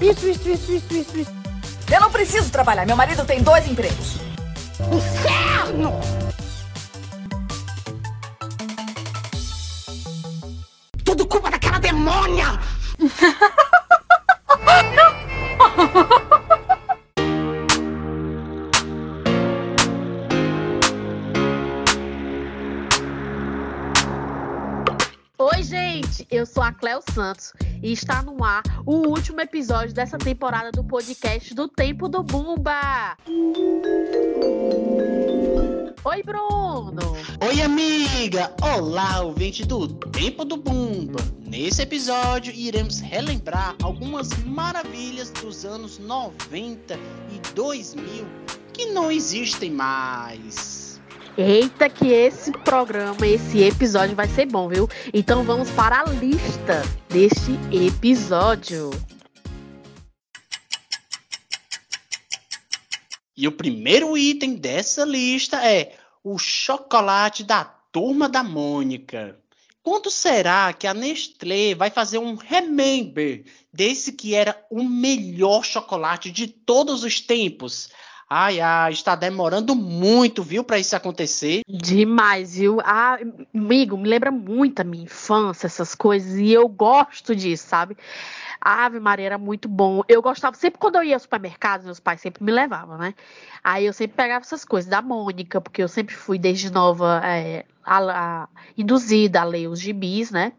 Isso, isso, isso, isso, isso, isso. Eu não preciso trabalhar. Meu marido tem dois empregos. Inferno! Tudo culpa daquela demônia! Oi, gente, eu sou a Cléo Santos e está no ar o último episódio dessa temporada do podcast do Tempo do Bumba. Oi, Bruno. Oi, amiga! Olá, ouvinte do Tempo do Bumba! Nesse episódio, iremos relembrar algumas maravilhas dos anos 90 e 2000 que não existem mais. Eita, que esse programa, esse episódio vai ser bom, viu? Então vamos para a lista deste episódio. E o primeiro item dessa lista é o chocolate da turma da Mônica. Quando será que a Nestlé vai fazer um remember desse que era o melhor chocolate de todos os tempos? Ai, ai, está demorando muito, viu, para isso acontecer. Demais, viu? Ah, amigo, me lembra muito a minha infância, essas coisas, e eu gosto disso, sabe? A Ave Maria era muito bom. Eu gostava, sempre quando eu ia ao supermercado, meus pais sempre me levavam, né? Aí eu sempre pegava essas coisas da Mônica, porque eu sempre fui desde nova é, a, a, induzida a ler os gibis, né?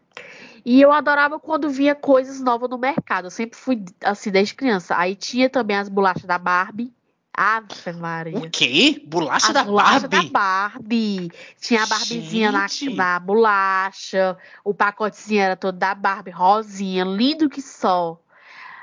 E eu adorava quando via coisas novas no mercado. Eu sempre fui assim desde criança. Aí tinha também as bolachas da Barbie. Ave Maria. O quê? Bolacha As da bolachas Barbie? da Barbie. Tinha a Barbizinha na, na bolacha. O pacotezinho era todo da Barbie, rosinha, lindo que só.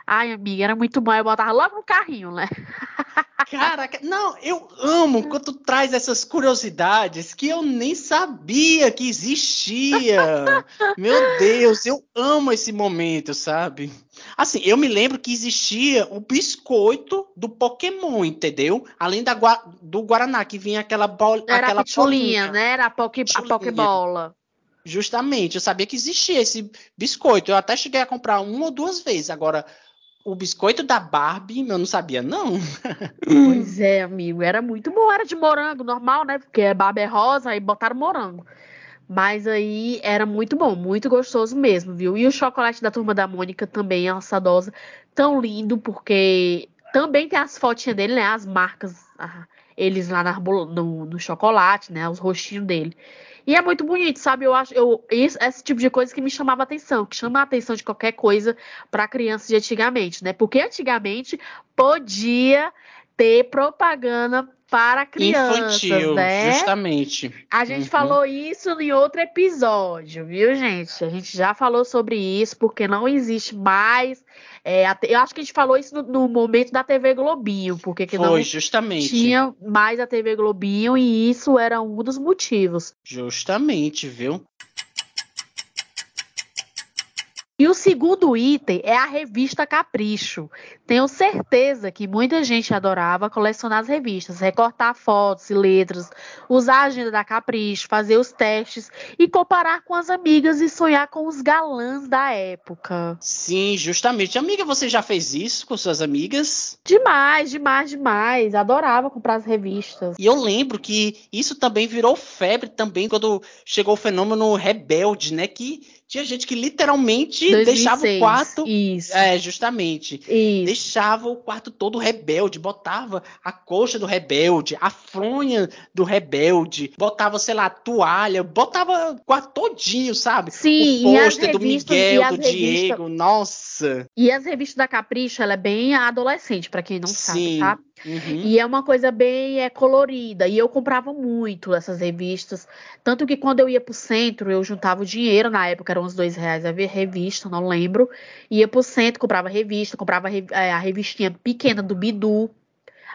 Ai, amiga, era muito bom. Eu botava logo no carrinho, né? Caraca, não, eu amo quando tu traz essas curiosidades que eu nem sabia que existia. Meu Deus, eu amo esse momento, sabe? Assim, eu me lembro que existia o biscoito do Pokémon, entendeu? Além da do Guaraná, que vinha aquela bola. Era aquela a pitulinha, bolinha. né? Era a, poke, a. Pokébola. Justamente, eu sabia que existia esse biscoito. Eu até cheguei a comprar uma ou duas vezes. Agora, o biscoito da Barbie, eu não sabia, não. Pois é, amigo. Era muito bom. Era de morango, normal, né? Porque Barbie é rosa, aí botaram morango. Mas aí era muito bom, muito gostoso mesmo, viu? E o chocolate da turma da Mônica também, a Sadosa, tão lindo, porque também tem as fotinhas dele, né? As marcas, eles lá na no, no chocolate, né? Os rostinhos dele. E é muito bonito, sabe? Eu acho, eu, esse, esse tipo de coisa que me chamava atenção, que chama a atenção de qualquer coisa para crianças de antigamente, né? Porque antigamente podia ter propaganda para crianças, Infantil, né? justamente. A gente Uhum. falou isso em outro episódio, viu, gente? A gente já falou sobre isso, porque não existe mais. é, eu acho que a gente falou isso no, no momento da TV Globinho, porque que não Foi, justamente. tinha mais a TV Globinho e isso era um dos motivos. Justamente, viu? E o segundo item é a revista Capricho. Tenho certeza que muita gente adorava colecionar as revistas, recortar fotos e letras, usar a agenda da Capricho, fazer os testes e comparar com as amigas e sonhar com os galãs da época. Sim, justamente. Amiga, você já fez isso com suas amigas? Demais, demais, demais. Adorava comprar as revistas. E eu lembro que isso também virou febre também quando chegou o fenômeno rebelde, né? Que tinha gente que literalmente deixava o 2006. quarto. Isso. É, justamente. Isso. Deixava o quarto todo rebelde, botava a coxa do rebelde, a fronha do rebelde, botava, sei lá, toalha, botava o quarto todinho, sabe? Sim, o pôster do e Miguel, do Diego, nossa. E as revistas da Capricho, ela é bem adolescente, pra quem não sabe, Sim. tá? Uhum. E é uma coisa bem é, colorida. E eu comprava muito essas revistas. Tanto que quando eu ia pro centro, eu juntava o dinheiro, na época eram uns dois reais a revista, não lembro. Ia pro centro, comprava revista, comprava é, a revistinha pequena do Bidu.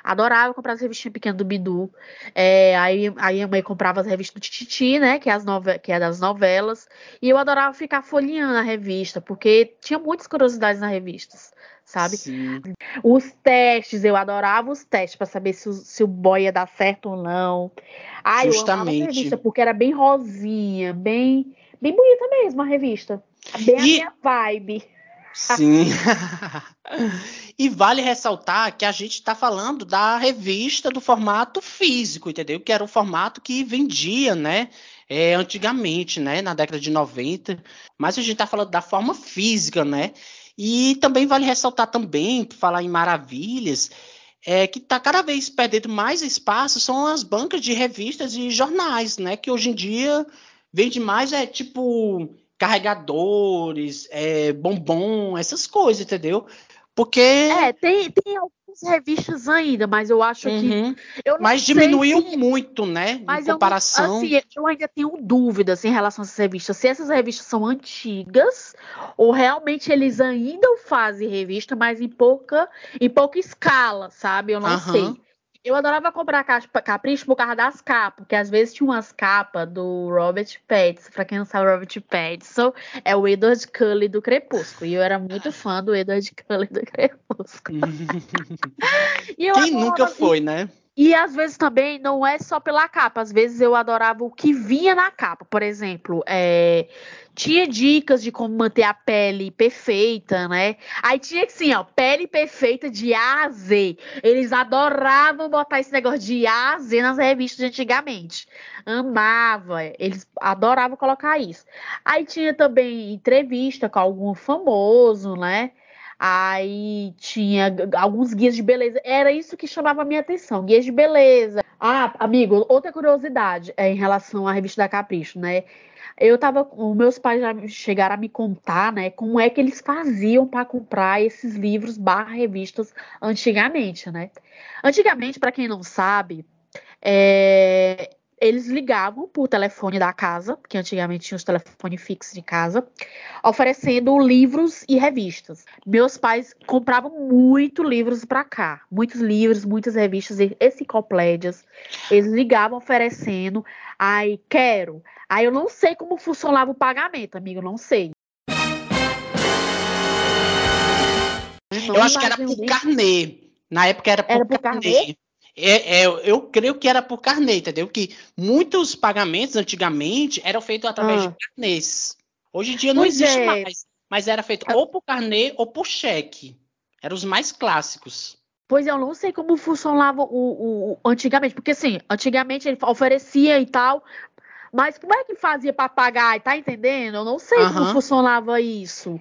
Adorava comprar as revistinhas pequenas do Bidu. É, aí, aí a mãe comprava as revistas do Tititi, né? Que é, as que é das novelas. E eu adorava ficar folheando a revista, porque tinha muitas curiosidades nas revistas, sabe? Sim. Os testes, eu adorava os testes para saber se o, se o boy ia dar certo ou não. Ai, eu amava a Justamente. revista, porque era bem rosinha, bem, bem bonita mesmo a revista. Bem a E- minha vibe. Sim. e vale ressaltar que a gente está falando da revista do formato físico, entendeu? Que era o formato que vendia, né? É, antigamente, né? Na década de 90. Mas a gente está falando da forma física, né? E também vale ressaltar também, falar em maravilhas, é, que está cada vez perdendo mais espaço são as bancas de revistas e jornais, né? Que hoje em dia vende mais é tipo carregadores, é, bombom, essas coisas, entendeu? Porque. É, tem, tem algumas revistas ainda, mas eu acho uhum. que. Eu mas diminuiu se... muito, né? Mas em comparação. Eu, assim, eu ainda tenho dúvidas em relação a essas revistas. Se essas revistas são antigas, ou realmente eles ainda fazem revista, mas em pouca, em pouca escala, sabe? Eu não uhum. sei. Eu adorava comprar capricho por causa das capas, porque às vezes tinha umas capas do Robert Pattinson. Pra quem não sabe, Robert Pattinson é o Edward Cullen do Crepúsculo. E eu era muito fã do Edward Cullen do Crepúsculo. quem nunca foi, né? E às vezes também não é só pela capa, às vezes eu adorava o que vinha na capa. Por exemplo, é, tinha dicas de como manter a pele perfeita, né? Aí tinha que sim, ó, pele perfeita de A a Z. Eles adoravam botar esse negócio de A a Z nas revistas de antigamente. Amava, eles adoravam colocar isso. Aí tinha também entrevista com algum famoso, né? Aí tinha alguns guias de beleza. Era isso que chamava a minha atenção, guias de beleza. Ah, amigo, outra curiosidade é em relação à revista da Capricho, né? Eu tava, os meus pais já chegaram a me contar, né, como é que eles faziam para comprar esses livros barra revistas antigamente, né? Antigamente, para quem não sabe, é, eles ligavam por telefone da casa, porque antigamente tinha os telefones fixos de casa, oferecendo livros e revistas. Meus pais compravam muito livros para cá, muitos livros, muitas revistas, enciclopédias. Eles ligavam oferecendo, ai, quero. Aí eu não sei como funcionava o pagamento, amigo, não sei. Eu, acho que era por carnê. Na época era por, era por carnê. carnê. É, é, eu creio que era por carnê, entendeu? Que muitos pagamentos antigamente eram feitos através ah. de carnês. Hoje em dia não pois existe é. mais. Mas era feito ou por carnê ou por cheque. Eram os mais clássicos. Pois eu não sei como funcionava o, o, o, antigamente, porque assim, antigamente ele oferecia e tal, mas como é que fazia para pagar? Tá entendendo? Eu não sei uhum. como funcionava isso.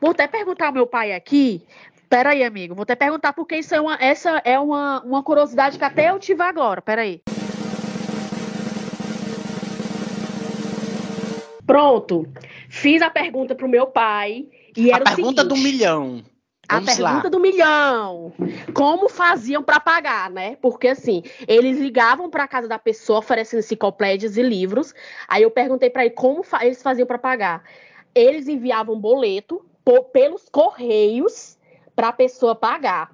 Vou até perguntar ao meu pai aqui, Pera aí, amigo. Vou até perguntar porque isso é uma, essa é uma, uma curiosidade que até eu tive agora. Pera aí. Pronto. Fiz a pergunta pro meu pai e era a pergunta seguinte, do milhão. Vamos a pergunta lá. do milhão. Como faziam para pagar, né? Porque assim, eles ligavam para casa da pessoa oferecendo enciclopédias e livros. Aí eu perguntei para ele como fa eles faziam para pagar. Eles enviavam boleto pelos correios para a pessoa pagar.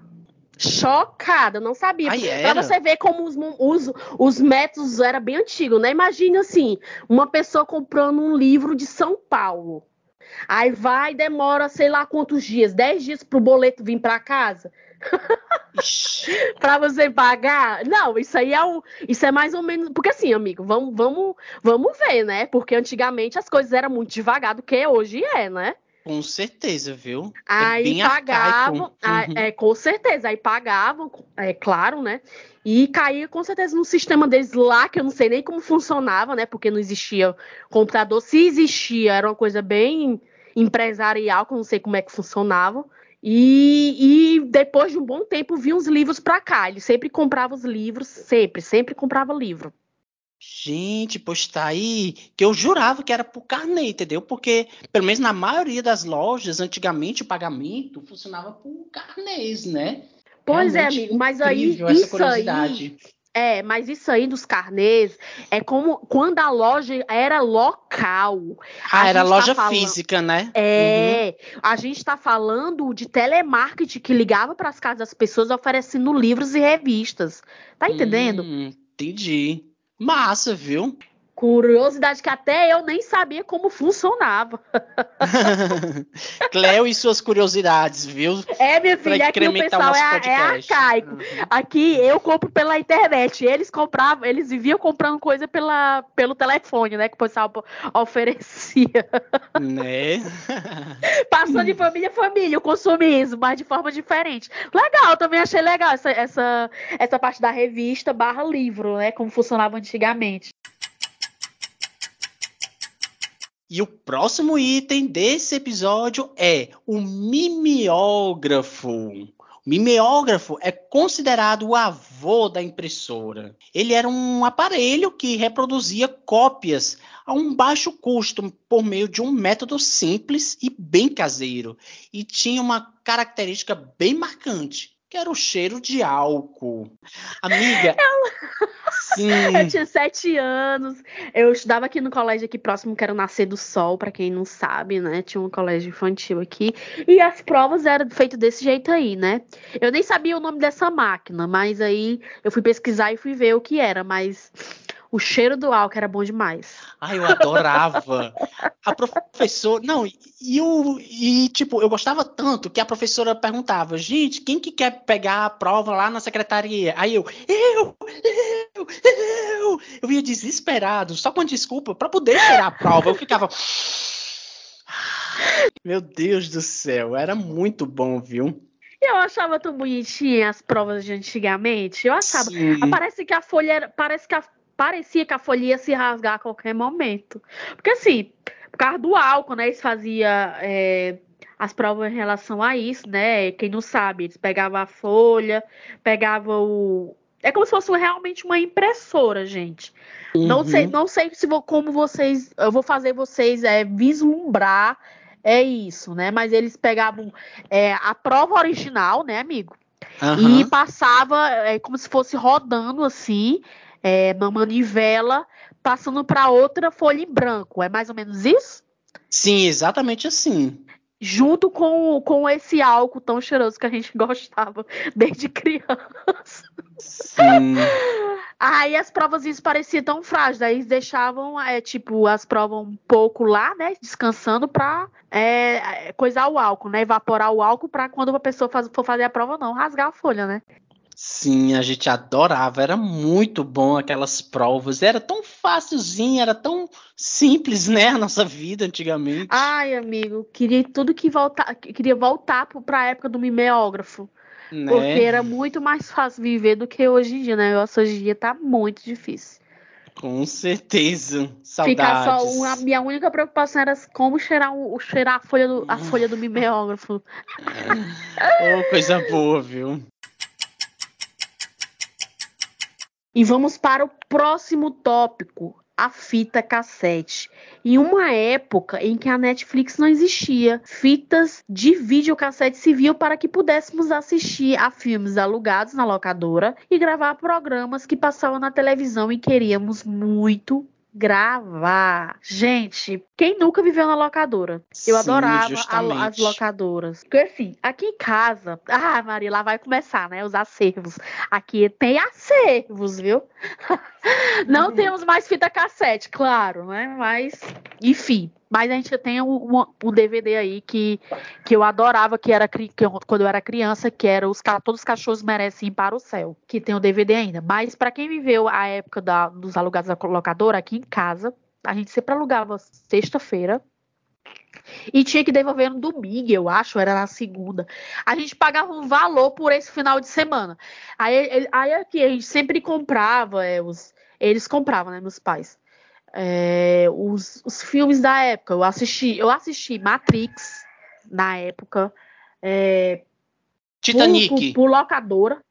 Chocada, não sabia. Para você ver como os, os, os métodos eram bem antigos, né? Imagina assim, uma pessoa comprando um livro de São Paulo. Aí vai, demora, sei lá quantos dias, 10 dias para o boleto vir para casa. para você pagar? Não, isso aí é um, isso é mais ou menos, porque assim, amigo, vamos, vamos, vamos ver, né? Porque antigamente as coisas eram muito devagar do que hoje é, né? Com certeza, viu? É aí é pagavam, uhum. é, com certeza, aí pagavam, é claro, né? E caía com certeza no sistema deles lá, que eu não sei nem como funcionava, né? Porque não existia computador. Se existia, era uma coisa bem empresarial, que eu não sei como é que funcionava. E, e depois de um bom tempo vinham os livros para cá. Ele sempre comprava os livros, sempre, sempre comprava livro. Gente, pois tá aí, que eu jurava que era por carnê, entendeu? Porque, pelo menos na maioria das lojas, antigamente o pagamento funcionava por carnês, né? Pois é, Realmente é, amigo, mas aí isso aí. É, mas isso aí dos carnês é como quando a loja era local. Ah, era tá loja tá falando, física, né? É. Uhum. A gente está falando de telemarketing que ligava para as casas das pessoas oferecendo livros e revistas. Tá entendendo? Hum, entendi. Massa, viu? Curiosidade que até eu nem sabia como funcionava. Cleo e suas curiosidades, viu? É, minha filha, aqui o pessoal é, é arcaico. Aqui eu compro pela internet. Eles compravam, eles viviam comprando coisa pela, pelo telefone, né? Que o pessoal oferecia. Né? Passou de família a família o consumismo, mas de forma diferente. Legal, também achei legal essa, essa, essa parte da revista barra livro, né? Como funcionava antigamente. E o próximo item desse episódio é o mimeógrafo. O mimeógrafo é considerado o avô da impressora. Ele era um aparelho que reproduzia cópias a um baixo custo por meio de um método simples e bem caseiro. E tinha uma característica bem marcante que era o cheiro de álcool. Amiga. Eu... Sim. Eu tinha sete anos. Eu estudava aqui no colégio aqui próximo, que era o Nascer do Sol, para quem não sabe, né? Tinha um colégio infantil aqui. E as provas eram feitas desse jeito aí, né? Eu nem sabia o nome dessa máquina, mas aí eu fui pesquisar e fui ver o que era, mas o cheiro do álcool era bom demais. Ai, eu adorava. a professora. Não, e, o, e tipo, eu gostava tanto que a professora perguntava: gente, quem que quer pegar a prova lá na secretaria? Aí eu, eu, eu, eu. Eu ia desesperado, só com desculpa, para poder tirar a prova. Eu ficava. Meu Deus do céu, era muito bom, viu? Eu achava tão bonitinha as provas de antigamente. Eu achava. Sim. Parece que a folha era, parece que a parecia que a folha ia se rasgar a qualquer momento. Porque assim, por causa do álcool, né? Eles faziam é, as provas em relação a isso, né? Quem não sabe, eles pegavam a folha, pegavam o. É como se fosse realmente uma impressora, gente. Uhum. Não sei, não sei se vou, como vocês. Eu vou fazer vocês é, vislumbrar é isso, né? Mas eles pegavam é, a prova original, né, amigo? Uhum. E passava é, como se fosse rodando assim é, uma manivela passando para outra folha em branco. É mais ou menos isso? Sim, exatamente assim. Junto com, com esse álcool tão cheiroso que a gente gostava desde criança. Sim. Aí as provas isso parecia tão frágil, aí eles deixavam, é, tipo, as provas um pouco lá, né, descansando pra é, coisar o álcool, né, evaporar o álcool pra quando a pessoa faz, for fazer a prova não rasgar a folha, né. Sim, a gente adorava, era muito bom aquelas provas, era tão fácilzinho, era tão simples, né, a nossa vida antigamente. Ai, amigo, queria tudo que voltar, queria voltar para a época do mimeógrafo. Né? Porque era muito mais fácil viver do que hoje em dia, né? Hoje em dia tá muito difícil. Com certeza. Saudades. Ficar só a minha única preocupação era como cheirar, o, cheirar a folha do, a folha do mimeógrafo. oh, coisa boa, viu? E vamos para o próximo tópico, a fita cassete. Em uma época em que a Netflix não existia, fitas de videocassete serviam para que pudéssemos assistir a filmes alugados na locadora e gravar programas que passavam na televisão e queríamos muito gravar. Gente, quem nunca viveu na locadora? Eu Sim, adorava a, as locadoras. Porque assim, aqui em casa, ah, Maria, lá vai começar, né? Os acervos. Aqui tem acervos, viu? Não uhum. temos mais fita cassete, claro, né? Mas, enfim. Mas a gente tem um, um, DVD aí que, que eu adorava, que era que eu, quando eu era criança, que era os Todos os Cachorros Merecem Ir para o Céu, que tem o DVD ainda. Mas para quem viveu a época da, dos alugados da locadora, aqui em casa, a gente sempre alugava sexta-feira, e tinha que devolver no domingo, eu acho, era na segunda. A gente pagava um valor por esse final de semana. Aí, aí aqui a gente sempre comprava, é, os, eles compravam, né, meus pais é, os, os, filmes da época. Eu assisti, eu assisti Matrix na época. É, Titanic. Por, por, por, locadora.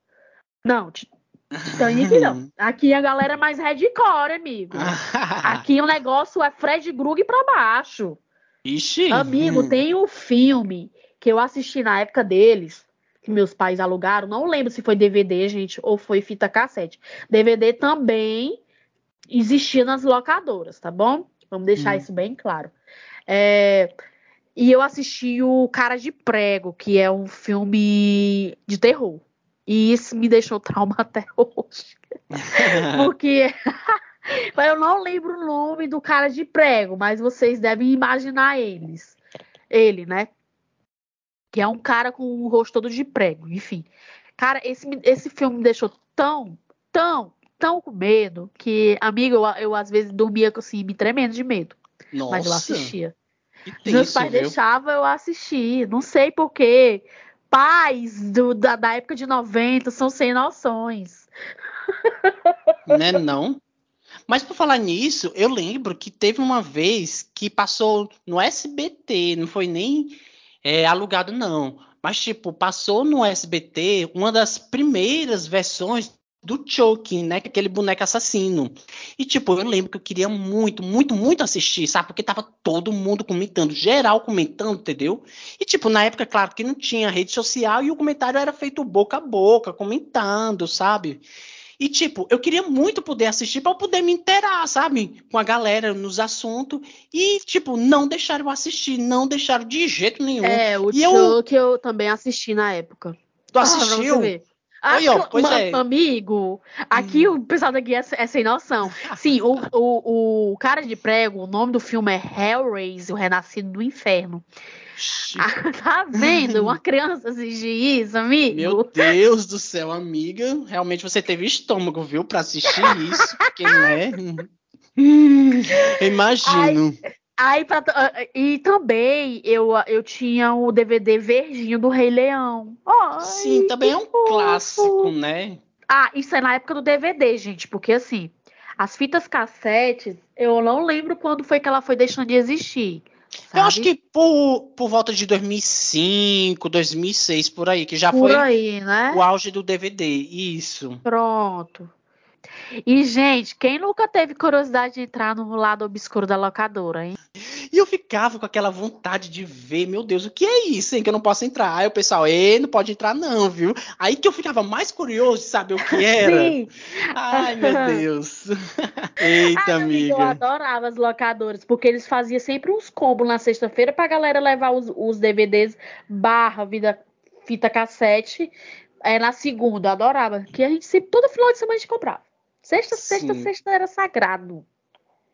Não, Titanic não. Aqui a galera é mais hardcore, amigo. Aqui o negócio é Fred Grug pra baixo. Ixi. Amigo, hum. tem um filme que eu assisti na época deles, que meus pais alugaram. Não lembro se foi DVD, gente, ou foi fita cassete. DVD também existia nas locadoras, tá bom? Vamos deixar hum. isso bem claro. É, e eu assisti o Cara de Prego, que é um filme de terror. E isso me deixou trauma até hoje. Porque Mas eu não lembro o nome do cara de prego, mas vocês devem imaginar eles. Ele, né? Que é um cara com o rosto todo de prego, enfim. Cara, esse, esse filme me deixou tão, tão, tão com medo que, amigo, eu, eu às vezes dormia assim, me tremendo de medo. Nossa. Mas eu assistia. que Meus tenso, pais viu? deixavam eu assistir. Não sei porquê. Pais do- da, da época de 90 são sem noções. Né, não? Mas por falar nisso, eu lembro que teve uma vez que passou no SBT, não foi nem é, alugado, não. Mas, tipo, passou no SBT uma das primeiras versões do Chucky, né? que é Aquele boneco assassino. E, tipo, eu lembro que eu queria muito, muito, muito assistir, sabe? Porque tava todo mundo comentando, geral comentando, entendeu? E, tipo, na época, claro que não tinha rede social e o comentário era feito boca a boca, comentando, sabe? E, tipo, eu queria muito poder assistir para eu poder me inteirar, sabe? Com a galera nos assuntos. E, tipo, não deixaram eu assistir, não deixaram de jeito nenhum. É, o E eu- Chuck eu... também assisti na época. tu Ah, assistiu? ver. Ah, Aí, ó, pois é. Amigo, aqui o pessoal daqui é, é sem noção. Sim, o, o, o cara de prego, o nome do filme é Hellraiser, o Renascido do Inferno. Ah, tá vendo? Uma criança assistir isso, amigo? Meu Deus do céu, amiga. Realmente você teve estômago, viu, pra assistir isso. Porque, né? Eu Imagino. Aí, pra- ah, e também eu, eu tinha o DVD verdinho do Rei Leão. Ai, Sim, também é um fofo. clássico, né? Ah, isso é na época do DVD, gente, porque assim, as fitas cassetes, eu não lembro quando foi que ela foi deixando de existir. Eu acho sabe? que por, por volta de 2005, 2006, por aí, que já Por foi aí, né? o auge do DVD. Isso. Pronto. E, gente, quem nunca teve curiosidade de entrar no lado obscuro da locadora, hein? E eu ficava com aquela vontade de ver, meu Deus, o que é isso, hein, que eu não posso entrar? Aí o pessoal, ei, não pode entrar não, viu? Aí que eu ficava mais curioso de saber o que era. Sim. Ai, meu Deus. Eita, Ai, amiga, eu adorava as locadoras, porque eles faziam sempre uns combos na sexta-feira pra galera levar os, os DVDs barra vida, fita cassete é, na segunda. Adorava. Que a gente sempre, todo final de semana a gente comprava. Sexta, sexta, Sim. sexta era sagrado.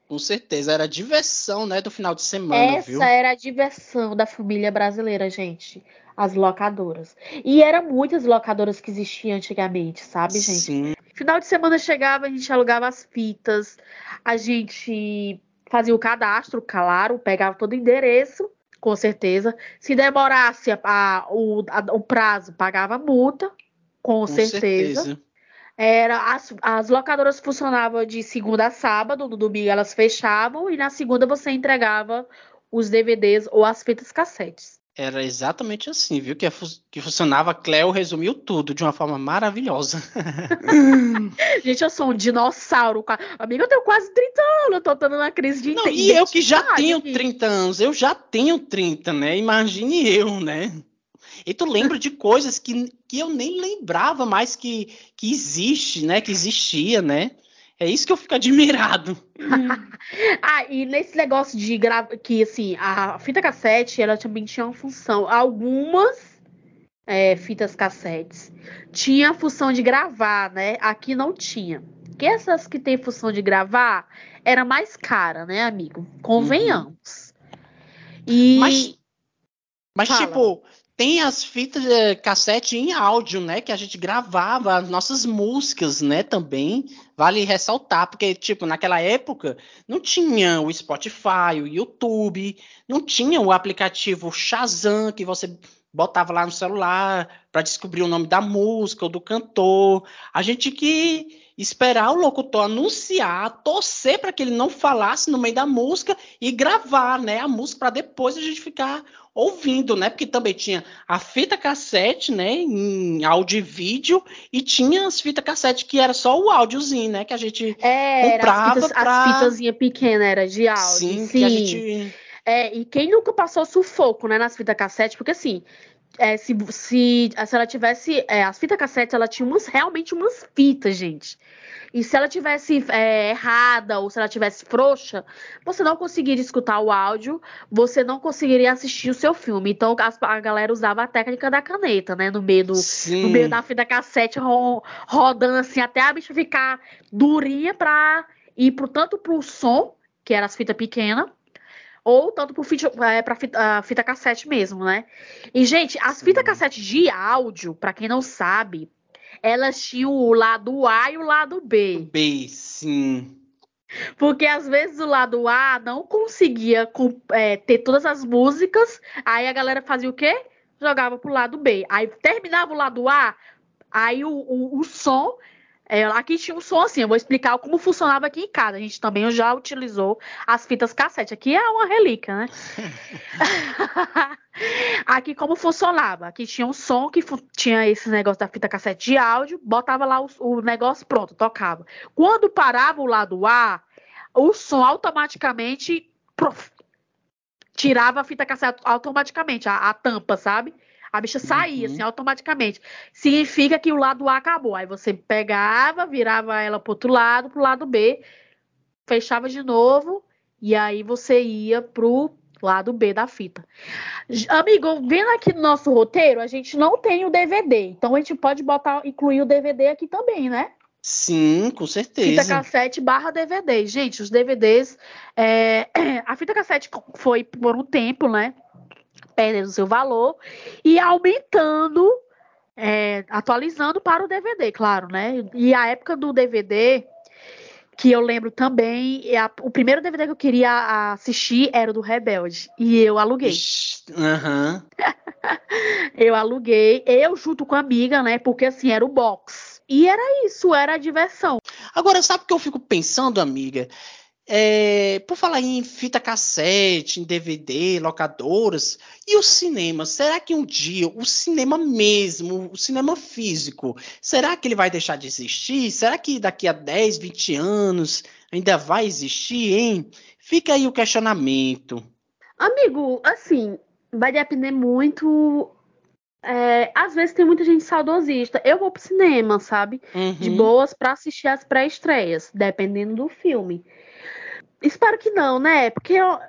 Com certeza, era a diversão, né, do final de semana, Essa viu? era a diversão da família brasileira, gente. As locadoras. E eram muitas locadoras que existiam antigamente, sabe, gente? Sim, Final de semana chegava, a gente alugava as fitas, a gente fazia o cadastro, claro, pegava todo o endereço, com certeza. Se demorasse a- a- o, a- o prazo, pagava multa, com, com certeza. certeza. Era, as, as locadoras funcionavam de segunda a sábado, no domingo elas fechavam, e na segunda você entregava os DVDs ou as fitas cassetes. Era exatamente assim, viu? Que, que funcionava. Cleo resumiu tudo de uma forma maravilhosa. Gente, eu sou um dinossauro. Amiga, eu tenho quase 30 anos, eu tô tendo uma crise de Não, e eu que já tenho aqui. 30 anos, eu já tenho 30, né? Imagine eu, né? E tu lembra de coisas que, que eu nem lembrava mais que, que existe, né? Que existia, né? É isso que eu fico admirado. Ah, e nesse negócio de gravar, que assim, a fita cassete, ela também tinha uma função. Algumas é, fitas cassetes tinha a função de gravar, né? Aqui não tinha. Porque essas que tem função de gravar era mais cara, né, amigo? Convenhamos. E Mas- Mas, tipo, tem as fitas eh, cassete em áudio, né? Que a gente gravava as nossas músicas, né? Também. Vale ressaltar, porque, tipo, naquela época não tinha o Spotify, o YouTube, não tinha o aplicativo Shazam que você botava lá no celular para descobrir o nome da música ou do cantor. A gente que esperar o locutor anunciar, torcer para que ele não falasse no meio da música e gravar, né, a música para depois a gente ficar ouvindo, né? Porque também tinha a fita cassete, né, em áudio e vídeo, e tinha as fitas cassete que era só o áudiozinho, né, que a gente é, comprava as fitas, pra- as fitazinhas pequenas, era de áudio. sim, sim. que a gente É, e quem nunca passou sufoco, né, nas fitas cassete, porque assim, é, se, se, se ela tivesse. é, as fitas cassete, ela tinha umas, realmente umas fitas, gente. E se ela tivesse é, errada ou se ela tivesse frouxa, você não conseguiria escutar o áudio, você não conseguiria assistir o seu filme. Então as- a galera usava a técnica da caneta, né? No meio do, no meio da fita cassete ro- rodando assim até a bicha ficar durinha pra ir pro, tanto pro som, que era as fitas pequenas, ou tanto pro fita, é, pra fita, fita cassete mesmo, né? E, gente, as fitas cassete de áudio, para quem não sabe, elas tinham o lado A e o lado B. B, sim. Porque às vezes o lado A não conseguia é, ter todas as músicas, aí a galera fazia o quê? Jogava pro lado B. Aí terminava o lado A, aí o, o, o som é, aqui tinha um som assim, eu vou explicar como funcionava aqui em casa. A gente também já utilizou as fitas cassete. Aqui é uma relíquia, né? aqui como funcionava? Aqui tinha um som que tinha esse negócio da fita cassete de áudio, botava lá o, o negócio pronto, tocava. Quando parava o lado A, o som automaticamente prof, tirava a fita cassete automaticamente, a, a tampa, sabe? A bicha saía, uhum. assim, automaticamente. Significa que o lado A acabou. Aí você pegava, virava ela pro outro lado, pro lado B, fechava de novo, e aí você ia pro lado B da fita. Amigo, vendo aqui no nosso roteiro, a gente não tem o DVD. Então a gente pode botar, incluir o DVD aqui também, né? Sim, com certeza. Fita cassete barra DVD. Gente, os DVDs. É... A fita cassete foi por um tempo, né? Perdendo seu valor e aumentando, é, atualizando para o DVD, claro, né? E a época do DVD, que eu lembro também, a, o primeiro DVD que eu queria assistir era o do Rebelde, e eu aluguei. Uhum. eu aluguei, eu junto com a amiga, né? Porque assim, era o box. E era isso, era a diversão. Agora, sabe o que eu fico pensando, amiga? É, por falar em fita cassete, em DVD, locadoras, e o cinema? Será que um dia o cinema mesmo, o cinema físico, será que ele vai deixar de existir? Será que daqui a 10, 20 anos ainda vai existir, hein? Fica aí o questionamento. Amigo, assim, vai depender muito. É, às vezes tem muita gente saudosista. Eu vou pro cinema, sabe? Uhum. De boas para assistir as pré-estreias, dependendo do filme. Espero que não, né? Porque eu.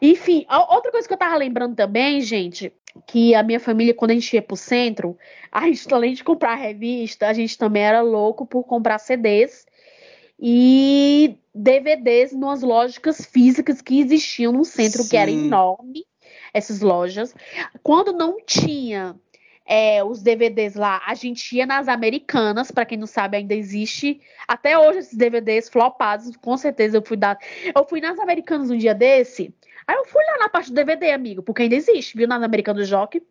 Enfim, outra coisa que eu tava lembrando também, gente, que a minha família, quando a gente ia pro centro, a gente, além de comprar revista, a gente também era louco por comprar CDs e DVDs nas lojas físicas que existiam no centro, Sim. que era enorme, essas lojas. Quando não tinha é, os DVDs lá, a gente ia nas americanas, para quem não sabe, ainda existe. Até hoje esses DVDs flopados, com certeza eu fui dar. Eu fui nas americanas um dia desse. Aí eu fui lá na parte do DVD, amigo, porque ainda existe, viu? Nas americanas do Jockey.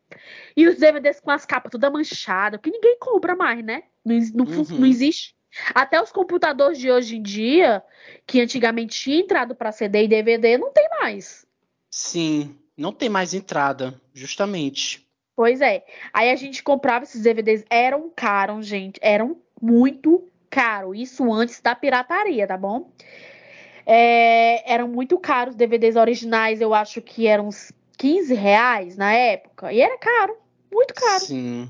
E os DVDs com as capas toda manchadas, que ninguém compra mais, né? Não, não, uhum. não existe. Até os computadores de hoje em dia, que antigamente tinha entrado para CD e DVD, não tem mais. Sim, não tem mais entrada, justamente. Pois é. Aí a gente comprava esses DVDs, eram caros, gente, eram muito caro. Isso antes da pirataria, tá bom? É, eram muito caros os DVDs originais, eu acho que eram uns 15 reais na época. E era caro, muito caro. Sim.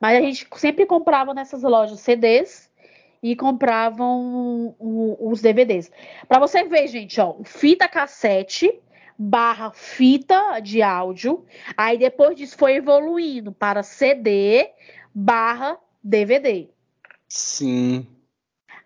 Mas a gente sempre comprava nessas lojas CDs e compravam os DVDs. Para você ver, gente, ó, fita cassete barra fita de áudio. Aí depois disso foi evoluindo para CD barra DVD. Sim.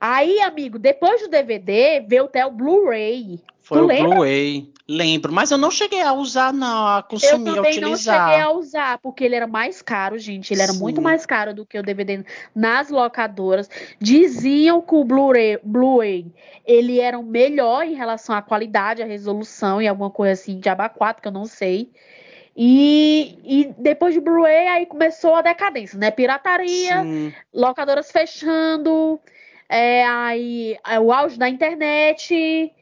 Aí, amigo, depois do DVD veio até o Blu-ray. Foi tu o Blu-ray. Lembro, mas eu não cheguei a usar, não, a consumir, eu também não cheguei a usar, porque ele era mais caro, gente. Ele era Sim. muito mais caro do que o DVD nas locadoras. Diziam que o Blu-ray Blu ele era o melhor em relação à qualidade, à resolução e alguma coisa assim de aba 4, que eu não sei. E, e depois de Blu-ray, aí começou a decadência, né? Pirataria, Sim. locadoras fechando, é, aí é, o auge da internet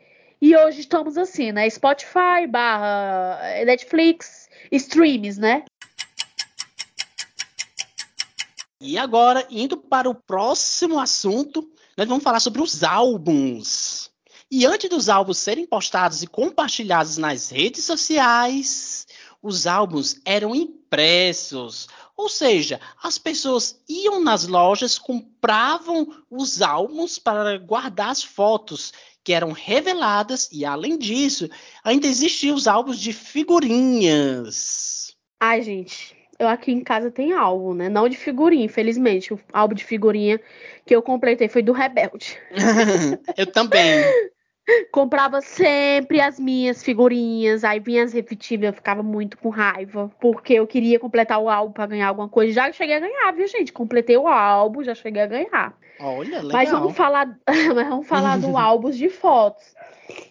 e hoje estamos assim, né? Spotify barra Netflix, streams, né? E agora, indo para o próximo assunto, nós vamos falar sobre os álbuns. E antes dos álbuns serem postados e compartilhados nas redes sociais, os álbuns eram impressos. Ou seja, as pessoas iam nas lojas, compravam os álbuns para guardar as fotos que eram reveladas e, além disso, ainda existiam os álbuns de figurinhas. Ai, gente, eu aqui em casa tem álbum, né? Não de figurinha, infelizmente. O álbum de figurinha que eu completei foi do Rebelde. eu também. Comprava sempre as minhas figurinhas, aí vinha as repetidas, eu ficava muito com raiva, porque eu queria completar o álbum para ganhar alguma coisa. Já cheguei a ganhar, viu, gente? Completei o álbum, já cheguei a ganhar. Olha, legal. Mas vamos falar, mas vamos falar do álbum de fotos.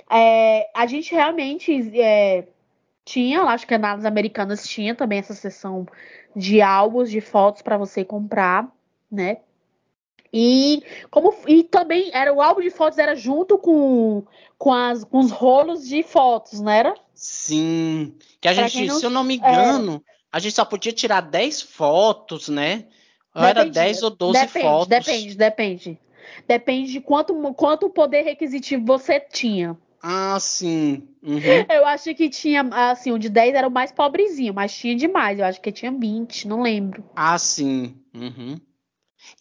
É, a gente realmente é, tinha, acho que nas americanas tinha também essa seção de álbuns de fotos para você comprar, né? E como e também era o álbum de fotos era junto com com, as, com os rolos de fotos, não era? Sim. Que a pra gente, não, se eu não me engano, é... a gente só podia tirar 10 fotos, né? Ou era 10 ou 12 depende, fotos. Depende, depende. Depende de quanto, quanto poder requisitivo você tinha. Ah, sim. Uhum. Eu acho que tinha, assim, o de 10 era o mais pobrezinho, mas tinha demais. Eu acho que tinha 20, não lembro. Ah, sim. Uhum.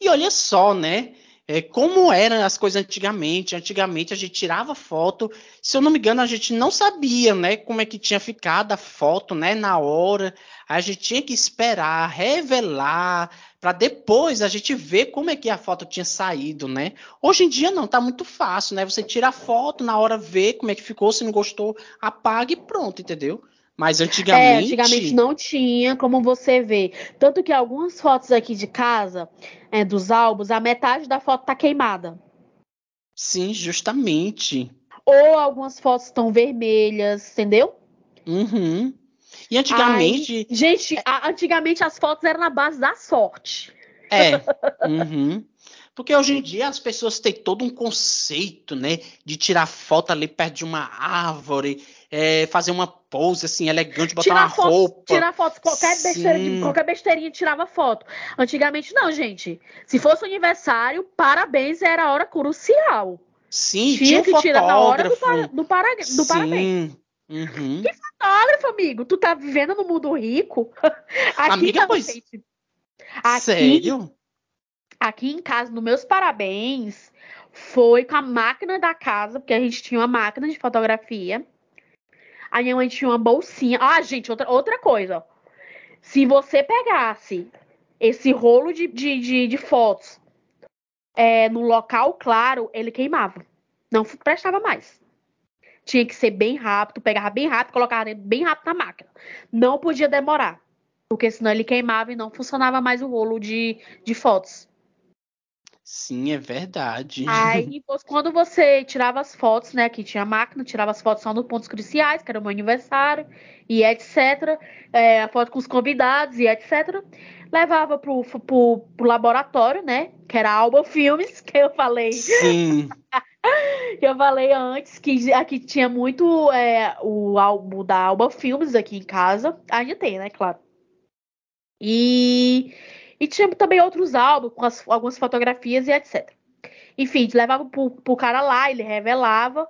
E olha só, né? É, como eram as coisas antigamente. Antigamente a gente tirava foto, se eu não me engano, a gente não sabia, né, como é que tinha ficado a foto, né, na hora. A gente tinha que esperar, revelar, para depois a gente ver como é que a foto tinha saído, né? Hoje em dia não, tá muito fácil, né? Você tira a foto, na hora vê como é que ficou, se não gostou, apaga e pronto, entendeu? Mas antigamente. É, antigamente não tinha como você ver. Tanto que algumas fotos aqui de casa, é, dos álbuns, a metade da foto tá queimada. Sim, justamente. Ou algumas fotos estão vermelhas, entendeu? Uhum. E antigamente. Ai, gente, antigamente as fotos eram na base da sorte. É. Uhum. Porque hoje em dia as pessoas têm todo um conceito, né? De tirar foto ali perto de uma árvore, é, fazer uma pose assim elegante, botar tirar uma foto, roupa. Tirar foto, qualquer, besteira, qualquer besteirinha tirava foto. Antigamente não, gente. Se fosse aniversário, parabéns era a hora crucial. Sim, tinha, tinha que tirar na hora do, para, do, para, do Sim. parabéns. Uhum. Que fotógrafo, amigo? Tu tá vivendo no mundo rico? Aqui Amiga, tá, pois... Aqui, Sério? Aqui em casa, nos meus parabéns, foi com a máquina da casa, porque a gente tinha uma máquina de fotografia. A minha mãe tinha uma bolsinha. Ah, gente, outra, outra coisa. Se você pegasse esse rolo de, de, de, de fotos é, no local claro, ele queimava. Não prestava mais. Tinha que ser bem rápido, pegava bem rápido, colocava bem rápido na máquina. Não podia demorar, porque senão ele queimava e não funcionava mais o rolo de, de fotos. Sim, é verdade. Aí, quando você tirava as fotos, né? Que tinha máquina, tirava as fotos só nos pontos cruciais, que era o meu aniversário, e etc. É, a foto com os convidados e etc. Levava pro, pro, pro laboratório, né? Que era a Alba Filmes, que eu falei. Sim. que eu falei antes, que aqui tinha muito é, o álbum da Alba Filmes aqui em casa. Ainda tem, né? Claro. E e tinha também outros álbuns com as, algumas fotografias e etc. Enfim, levava pro, pro cara lá, ele revelava,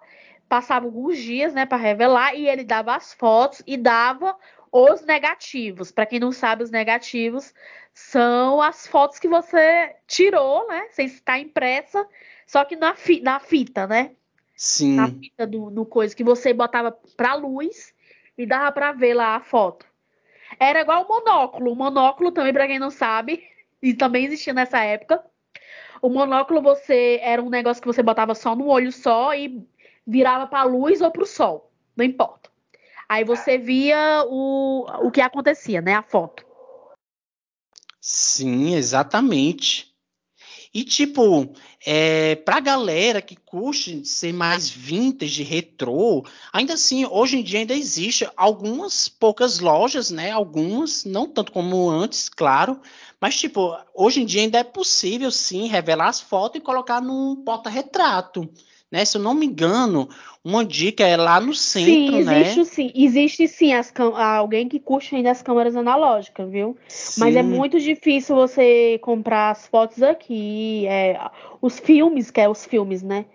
passava alguns dias, né, para revelar, e ele dava as fotos e dava os negativos. Para quem não sabe, os negativos são as fotos que você tirou, né, sem estar impressa, só que na, fi, na fita, né? Sim. Na fita do, coisa que você botava pra luz e dava para ver lá a foto. Era igual o monóculo. O monóculo também, para quem não sabe, e também existia nessa época. O monóculo você era um negócio que você botava só no olho só e virava para a luz ou para o sol, não importa. Aí você via o, o que acontecia, né? A foto. Sim, exatamente. E tipo, é, pra galera que curte ser mais vintage, retrô, ainda assim, hoje em dia ainda existe algumas poucas lojas, né? Algumas, não tanto como antes, claro. Mas, tipo, hoje em dia ainda é possível sim revelar as fotos e colocar num porta-retrato né? Se eu não me engano, uma dica é lá no centro, sim, né? existe, né? Sim, existe sim as alguém que curte ainda as câmeras analógicas, viu? Sim. Mas é muito difícil você comprar as fotos aqui, é, os filmes, que é os filmes, né?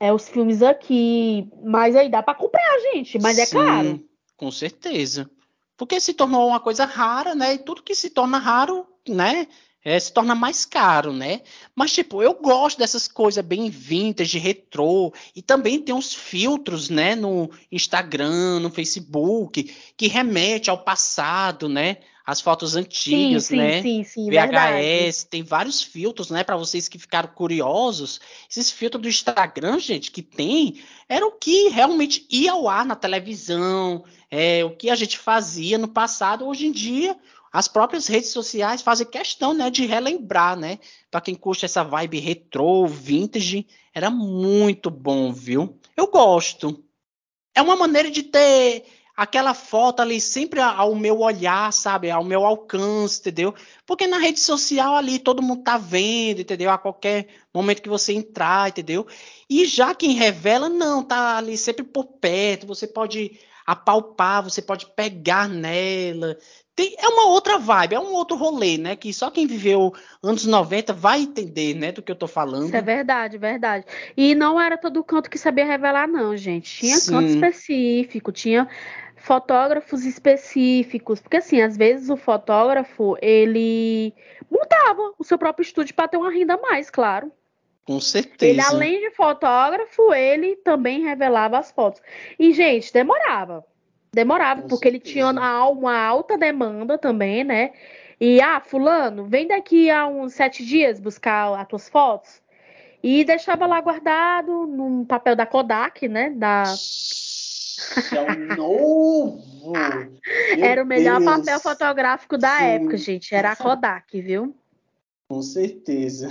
É os filmes aqui, mas aí dá para comprar, gente, mas é sim, é caro. Com certeza. Porque se tornou uma coisa rara, né? E tudo que se torna raro, né? É, se torna mais caro, né? Mas, tipo, eu gosto dessas coisas bem vintage, retrô, e também tem uns filtros, né, no Instagram, no Facebook, que remete ao passado, né? as fotos antigas, sim, né? Sim, sim, VHS, verdade. tem vários filtros, né? Para vocês que ficaram curiosos, esses filtros do Instagram, gente, que tem, era o que realmente ia ao ar na televisão, é o que a gente fazia no passado. Hoje em dia, as próprias redes sociais fazem questão, né, de relembrar, né? Para quem curte essa vibe retrô, vintage, era muito bom, viu? Eu gosto. É uma maneira de ter aquela foto ali sempre ao meu olhar, sabe? Ao meu alcance, entendeu? Porque na rede social ali todo mundo tá vendo, entendeu? A qualquer momento que você entrar, entendeu? E já quem revela, não, tá ali sempre por perto, você pode apalpar, você pode pegar nela. Tem, é uma outra vibe, é um outro rolê, né? Que só quem viveu anos 90 vai entender, né, do que eu tô falando. Isso é verdade, verdade. E não era todo canto que sabia revelar, não, gente. Tinha Sim. canto específico, tinha fotógrafos específicos, porque assim, às vezes o fotógrafo, ele montava o seu próprio estúdio para ter uma renda a mais, claro. Com certeza. Ele, além de fotógrafo, ele também revelava as fotos. E, gente, demorava. Demorava, Com porque ele certeza. tinha uma, alta demanda também, né? E, ah, fulano, vem daqui a uns sete dias buscar as tuas fotos. E deixava lá guardado num papel da Kodak, né? Da... É o novo. Meu Era o melhor Deus. papel fotográfico da Sim. época, gente. Era a Kodak, viu? Com certeza.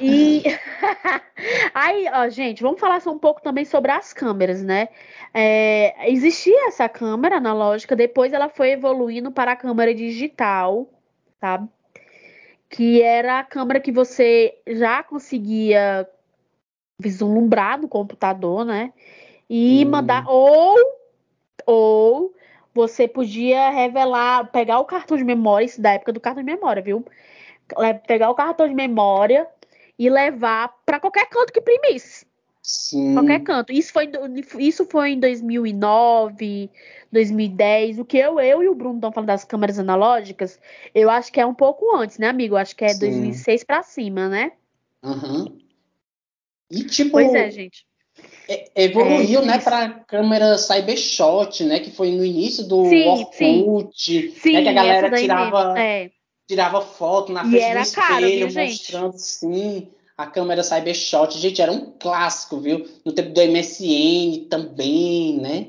E aí, ó, gente, vamos falar só um pouco também sobre as câmeras, né? É, existia essa câmera analógica, depois ela foi evoluindo para a câmera digital, tá? Que era a câmera que você já conseguia vislumbrar no computador, né? E Hum. mandar ou ou você podia revelar, pegar o cartão de memória, isso da época do cartão de memória, viu? Pegar o cartão de memória e levar para qualquer canto que imprimisse. Sim. Qualquer canto. Isso foi, isso foi em 2009, 2010. O que eu, eu e o Bruno estão falando das câmeras analógicas, eu acho que é um pouco antes, né, amigo? Eu acho que é Sim. 2006 para cima, né? Uhum. E tipo, Pois é, gente. é- evoluiu, É, né, para câmera Cybershot, né, que foi no início do Sim. Orkut, Sim, né, que a galera tirava. É. tirava foto na E frente era do caro, espelho, viu, gente? mostrando sim a câmera Cybershot. Gente, era um clássico, viu? No tempo do MSN também, né?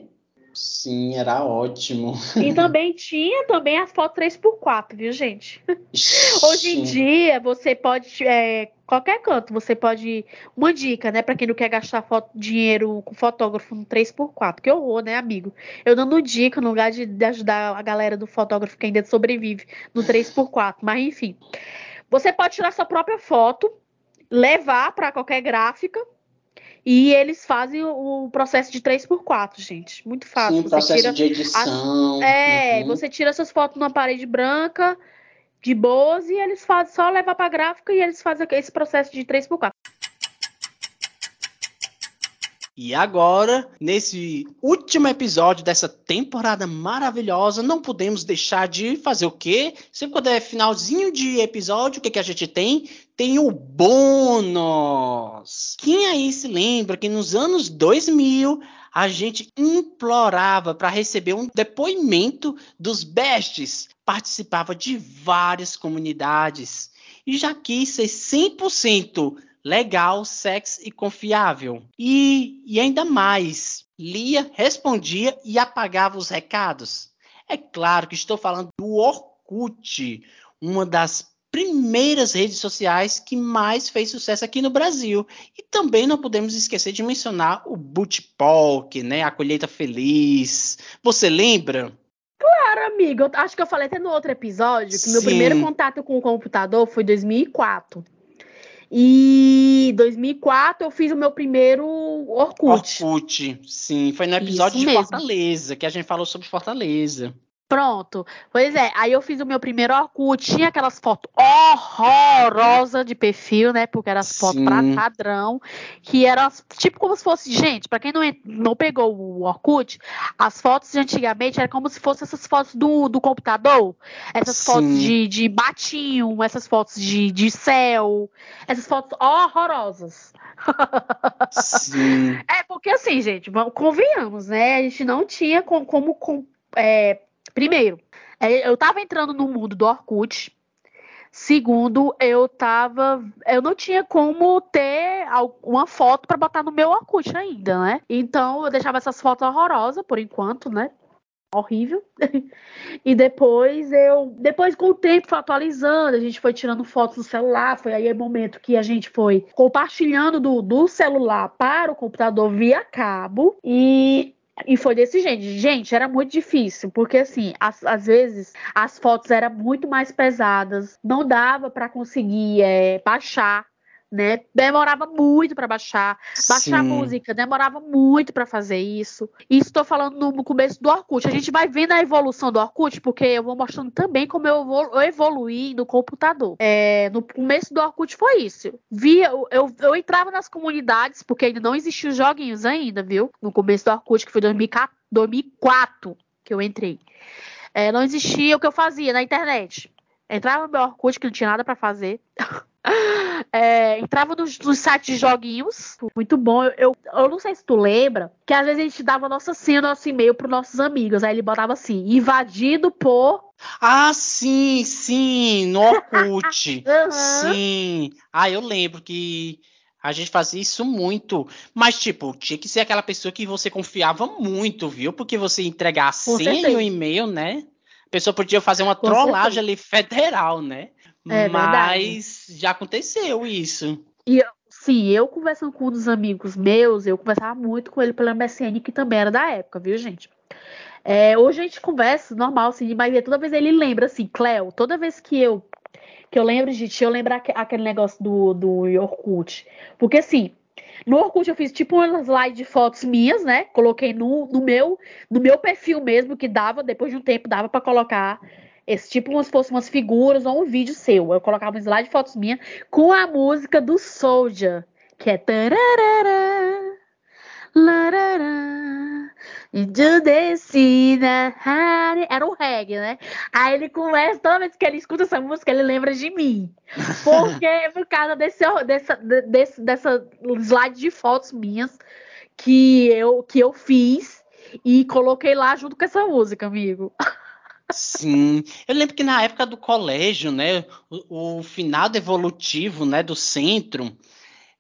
Sim, era ótimo. E também tinha também as fotos 3x4, viu, gente? Hoje em dia, você pode. é, qualquer canto, você pode. Uma dica, né? Pra quem não quer gastar foto- dinheiro com fotógrafo no 3x4. Que horror, né, amigo? Eu dando dica no lugar de, de ajudar a galera do fotógrafo que ainda sobrevive no 3x4. Mas, enfim. Você pode tirar sua própria foto, levar pra qualquer gráfica. E eles fazem o o processo de 3x4, gente. Muito fácil. Sim, você processo tira de edição. é, uhum. você tira suas fotos numa parede branca, de boas, e eles fazem só levar pra gráfica e eles fazem esse processo de 3x4. E agora, nesse último episódio dessa temporada maravilhosa, não podemos deixar de fazer o quê? Sempre quando é finalzinho de episódio, o que, que a gente tem? Tem o bônus! Quem aí se lembra que nos anos 2000 a gente implorava para receber um depoimento dos bestes? Participava de várias comunidades e já quis ser 100% legal, sexy e confiável. E, e ainda mais, lia, respondia e apagava os recados. É claro que estou falando do Orkut, uma das primeiras redes sociais que mais fez sucesso aqui no Brasil. E também não podemos esquecer de mencionar o Bootpalk, né, a colheita feliz. Você lembra? Claro, amigo, eu acho que eu falei até no outro episódio que meu Sim. primeiro contato com o computador foi em 2004. E em 2004 eu fiz o meu primeiro Orkut. Orkut, sim, foi no episódio de. Fortaleza, que a gente falou sobre Fortaleza. Pronto. Pois é, aí eu fiz o meu primeiro Orkut, tinha aquelas fotos horrorosas de perfil, né? Porque eram as fotos pra padrão, que eram as- tipo como se fosse, gente, pra quem não, não pegou o Orkut, as fotos de antigamente eram como se fossem essas fotos do, do computador, essas Sim. fotos de, de batinho, essas fotos de, de céu, essas fotos horrorosas. Sim. É, porque assim, gente, convenhamos, né? A gente não tinha com- como com- é, Primeiro, é, eu tava entrando no mundo do Orkut. Segundo, eu tava. Eu não tinha como ter uma foto para botar no meu Orkut ainda, né? Então eu deixava essas fotos horrorosas por enquanto, né? horrível. e depois eu, depois com o tempo foi atualizando, a gente foi tirando fotos do celular, foi aí o momento que a gente foi compartilhando do, do celular para o computador via cabo e e foi desse jeito. Gente, era muito difícil, porque assim, às, às vezes as fotos eram muito mais pesadas, não dava para conseguir é, baixar né? Demorava muito para baixar. Baixar Sim. música, demorava muito para fazer isso. E estou falando no começo do Orkut. A gente vai vendo a evolução do Orkut, porque eu vou mostrando também como eu evoluí no computador. É, no começo do Orkut foi isso. Via, eu, eu, eu, entrava nas comunidades, porque ainda não existiam joguinhos ainda, viu? No começo do Orkut, que foi 2004 que eu entrei. É, não existia o que eu fazia na internet. Entrava no meu Orkut, que não tinha nada para fazer. É, entrava nos, nos, sites de joguinhos, muito bom. Eu, eu não sei se tu lembra, que às vezes a gente dava nossa senha, nosso e-mail para nossos amigos. Aí ele botava assim, invadido por. Ah, sim, sim, no Orkut. uhum. Sim. Ah, eu lembro que a gente fazia isso muito. Mas, tipo, tinha que ser aquela pessoa que você confiava muito, viu? Porque você entregar a senha e o e-mail, né? A pessoa podia fazer uma Com trollagem certeza. ali federal, né? É Mas verdade. já aconteceu isso. E sim, eu conversando com um dos amigos meus, eu conversava muito com ele pela MSN, que também era da época, viu, gente? É, hoje a gente conversa normal, assim, mas toda vez ele lembra assim, Cleo, toda vez que eu que eu lembro ti, eu lembro aquele negócio do, do Orkut. Porque assim, no Orkut eu fiz tipo uma slide de fotos minhas, né? Coloquei no, no, meu, no meu perfil mesmo, que dava, depois de um tempo, dava para colocar esse tipo como se fossem umas figuras ou um vídeo seu. Eu colocava um slide de fotos minha com a música do Soldier, que é tararara, larara, era um reggae, né? Aí ele começa, toda vez que ele escuta essa música, ele lembra de mim. Porque por causa desse, dessa, desse, dessa slide de fotos minhas que eu, que eu fiz e coloquei lá junto com essa música, amigo. Sim, eu lembro que na época do colégio, né, o, o finado evolutivo, né, do centro,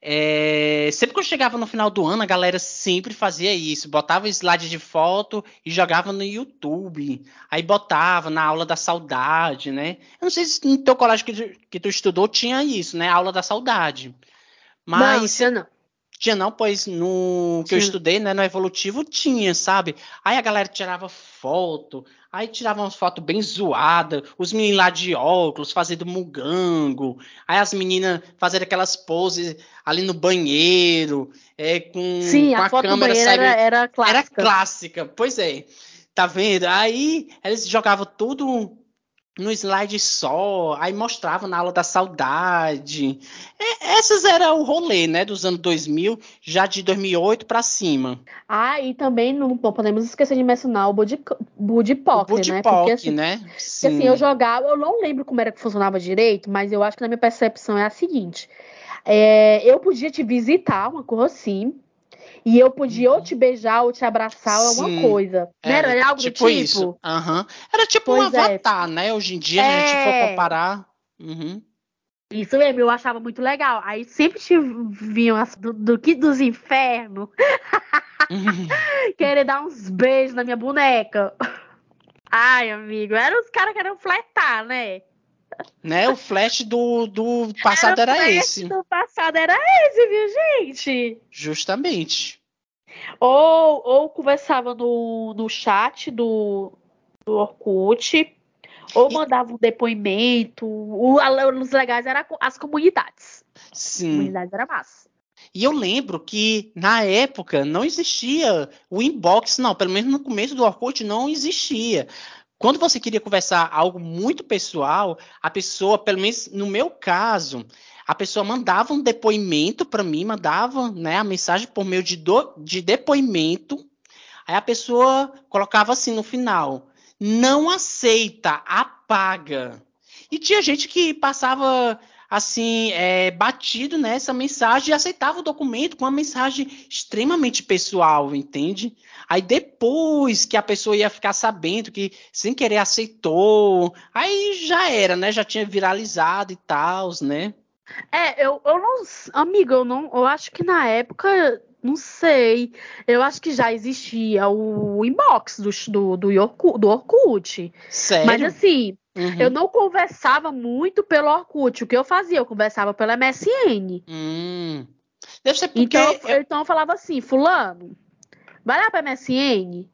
é, sempre que eu chegava no final do ano, a galera sempre fazia isso, botava slide de foto e jogava no YouTube, aí botava na aula da saudade, né? Eu não sei se no teu colégio que tu, que tu estudou tinha isso, né, aula da saudade. Mas não, não. Tinha não, pois no que eu estudei, né, no evolutivo tinha, sabe? Aí a galera tirava foto, aí tirava umas fotos bem zoadas, os meninos lá de óculos fazendo mugango, aí as meninas fazendo aquelas poses ali no banheiro, é, com, Sim, com a, a foto câmera era, era clássica. Era clássica, pois é. Tá vendo? Aí eles jogavam tudo no slide só, aí mostrava na aula da saudade. É, essas era o rolê, né, dos anos 2000, já de 2008 para cima. Ah, e também não, não, podemos esquecer de mencionar o Bud, Bud Poker, né? Porque, assim, né? Sim. Porque, assim, eu jogava, eu não lembro como era que funcionava direito, mas eu acho que na minha percepção é a seguinte. É, eu podia te visitar, uma coisa assim, e eu podia ou te beijar ou te abraçar ou alguma coisa. Era, Era algo tipo tipo? isso. Uhum. Era tipo pois um é. avatar, né? Hoje em dia, é... a gente for é. comparar. Uhum. Isso mesmo, eu achava muito legal. Aí sempre te vinham as, do, do que dos infernos uhum. querer dar uns beijos na minha boneca. Ai, amigo, eram os caras que queriam fletar, né? Né? O flash do, do passado era, era esse. do passado era esse, viu, gente? Justamente. Ou, ou conversava no, no chat do, do Orkut, ou mandava um depoimento. O, os legais eram as comunidades. Sim. As comunidades era massa. E eu lembro que na época não existia o inbox, não, pelo menos no começo do Orkut não existia. Quando você queria conversar algo muito pessoal, a pessoa, pelo menos no meu caso, a pessoa mandava um depoimento para mim, mandava né, a mensagem por meio de, do, de depoimento. Aí a pessoa colocava assim no final: não aceita, apaga. E tinha gente que passava assim, é, batido nessa mensagem e aceitava o documento com uma mensagem extremamente pessoal, entende? Aí depois que a pessoa ia ficar sabendo que sem querer aceitou, aí já era, né? Já tinha viralizado e tal, né? É, eu, eu não. Amigo, eu não. Eu acho que na época. Não sei. Eu acho que já existia o inbox do, do, do, Orkut, do Orkut. Sério? Mas assim, Uhum. eu não conversava muito pelo Orkut. O que eu fazia? Eu conversava pelo MSN. Hum. Deve ser porque. Então, eu, então eu falava assim, fulano, vai lá para MSN.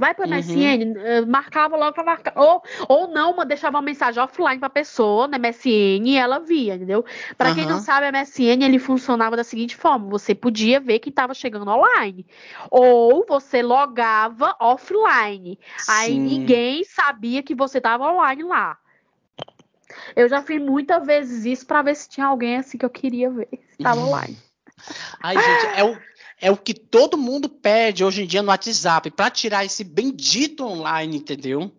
Vai Uhum. MSN, eh, marcava logo para marcar. Ou, ou não, deixava uma mensagem offline para pessoa no MSN e ela via, entendeu? Para quem não sabe, o MSN ele funcionava da seguinte forma: você podia ver quem estava chegando online, ou você logava offline. Aí Sim. ninguém sabia que você estava online lá. Eu já fiz muitas vezes isso para ver se tinha alguém assim que eu queria ver se estava online. Ai, gente, é o, é o que todo mundo pede hoje em dia no WhatsApp para tirar esse bendito online, entendeu?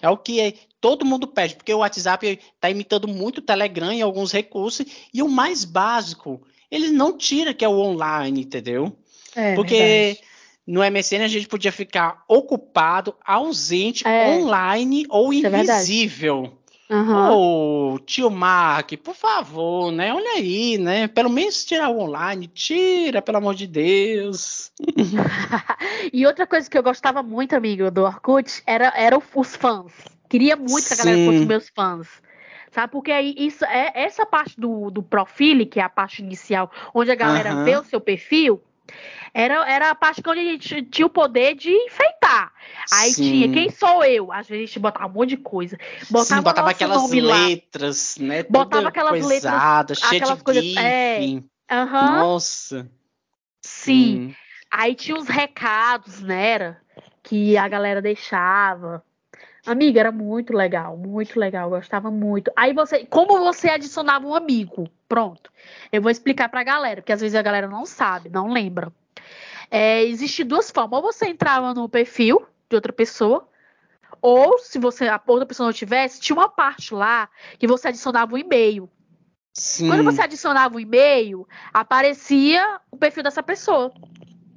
É o que é- todo mundo pede, porque o WhatsApp está imitando muito o Telegram em alguns recursos, e o mais básico, ele não tira, que é o online, entendeu? É, Porque no MSN a gente podia ficar ocupado, ausente, É. online ou Isso é verdade. invisível. Aham. Ô, tio Mark, por favor, né? Olha aí, né? Pelo menos tirar o online, tira, pelo amor de Deus. E outra coisa que eu gostava muito, amigo, do Orkut, era, era os fãs. Queria muito que a galera Sim. fosse meus fãs. Sabe? Porque aí isso é essa parte do, do profile, que é a parte inicial, onde a galera Aham. vê o seu perfil, era, era a parte que onde a gente tinha o poder de enfeitar. Aí Sim. tinha, quem sou eu? Às vezes a gente botava um monte de coisa. Botava, Sim, botava nosso aquelas nome lá. letras, né? Botava aquelas letras, coisada, cheia aquelas de coisas- é. Aham, Nossa. sim. Aí tinha os recados, né? Era, que a galera deixava. Amiga, era muito legal, muito legal, gostava muito. Aí você, como você adicionava um amigo? Pronto. Eu vou explicar pra galera, porque às vezes a galera não sabe, não lembra. É, existe duas formas. Ou você entrava no perfil de outra pessoa, ou se você a outra pessoa não tivesse, tinha uma parte lá que você adicionava um e-mail. Sim. Quando você adicionava um e-mail, aparecia o perfil dessa pessoa.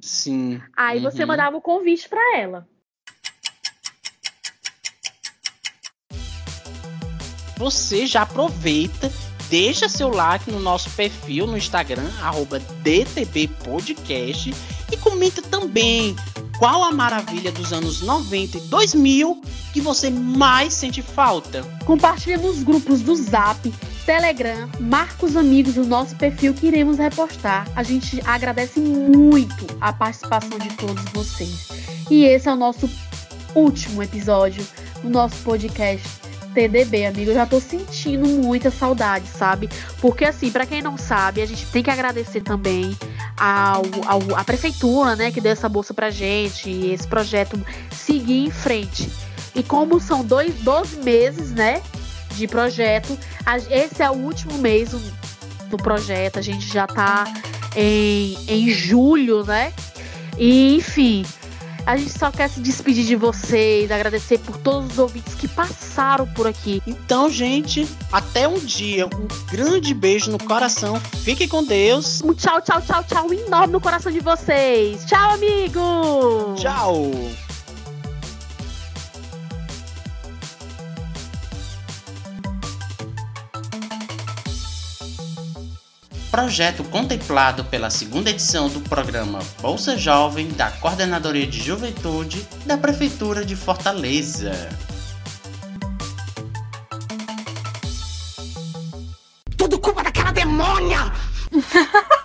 Sim. Aí você Uhum. mandava o convite pra ela. Você já aproveita, deixa seu like no nosso perfil no Instagram, arroba DTB Podcast, e comenta também qual a maravilha dos anos 90 e 2000 que você mais sente falta. Compartilha nos grupos do Zap, Telegram, marca os amigos do nosso perfil que iremos repostar. A gente agradece muito a participação de todos vocês. E esse é o nosso último episódio do nosso podcast TDB, amigo. Eu já tô sentindo muita saudade, sabe? Porque assim, pra quem não sabe, a gente tem que agradecer também ao, ao, à prefeitura, né, que deu essa bolsa pra gente e esse projeto seguir em frente. E como são dois, 12 meses, né, de projeto, a- esse é o último mês do, do projeto, a gente já tá em, em julho, né? E, enfim, a gente só quer se despedir de vocês, agradecer por todos os ouvintes que passaram por aqui. Então, gente, até um dia. Um grande beijo no coração. Fique com Deus. Um tchau, tchau, tchau, tchau enorme no coração de vocês. Tchau, amigo! Tchau. Projeto contemplado pela segunda edição do programa Bolsa Jovem da Coordenadoria de Juventude da Prefeitura de Fortaleza. Tudo culpa daquela demônia!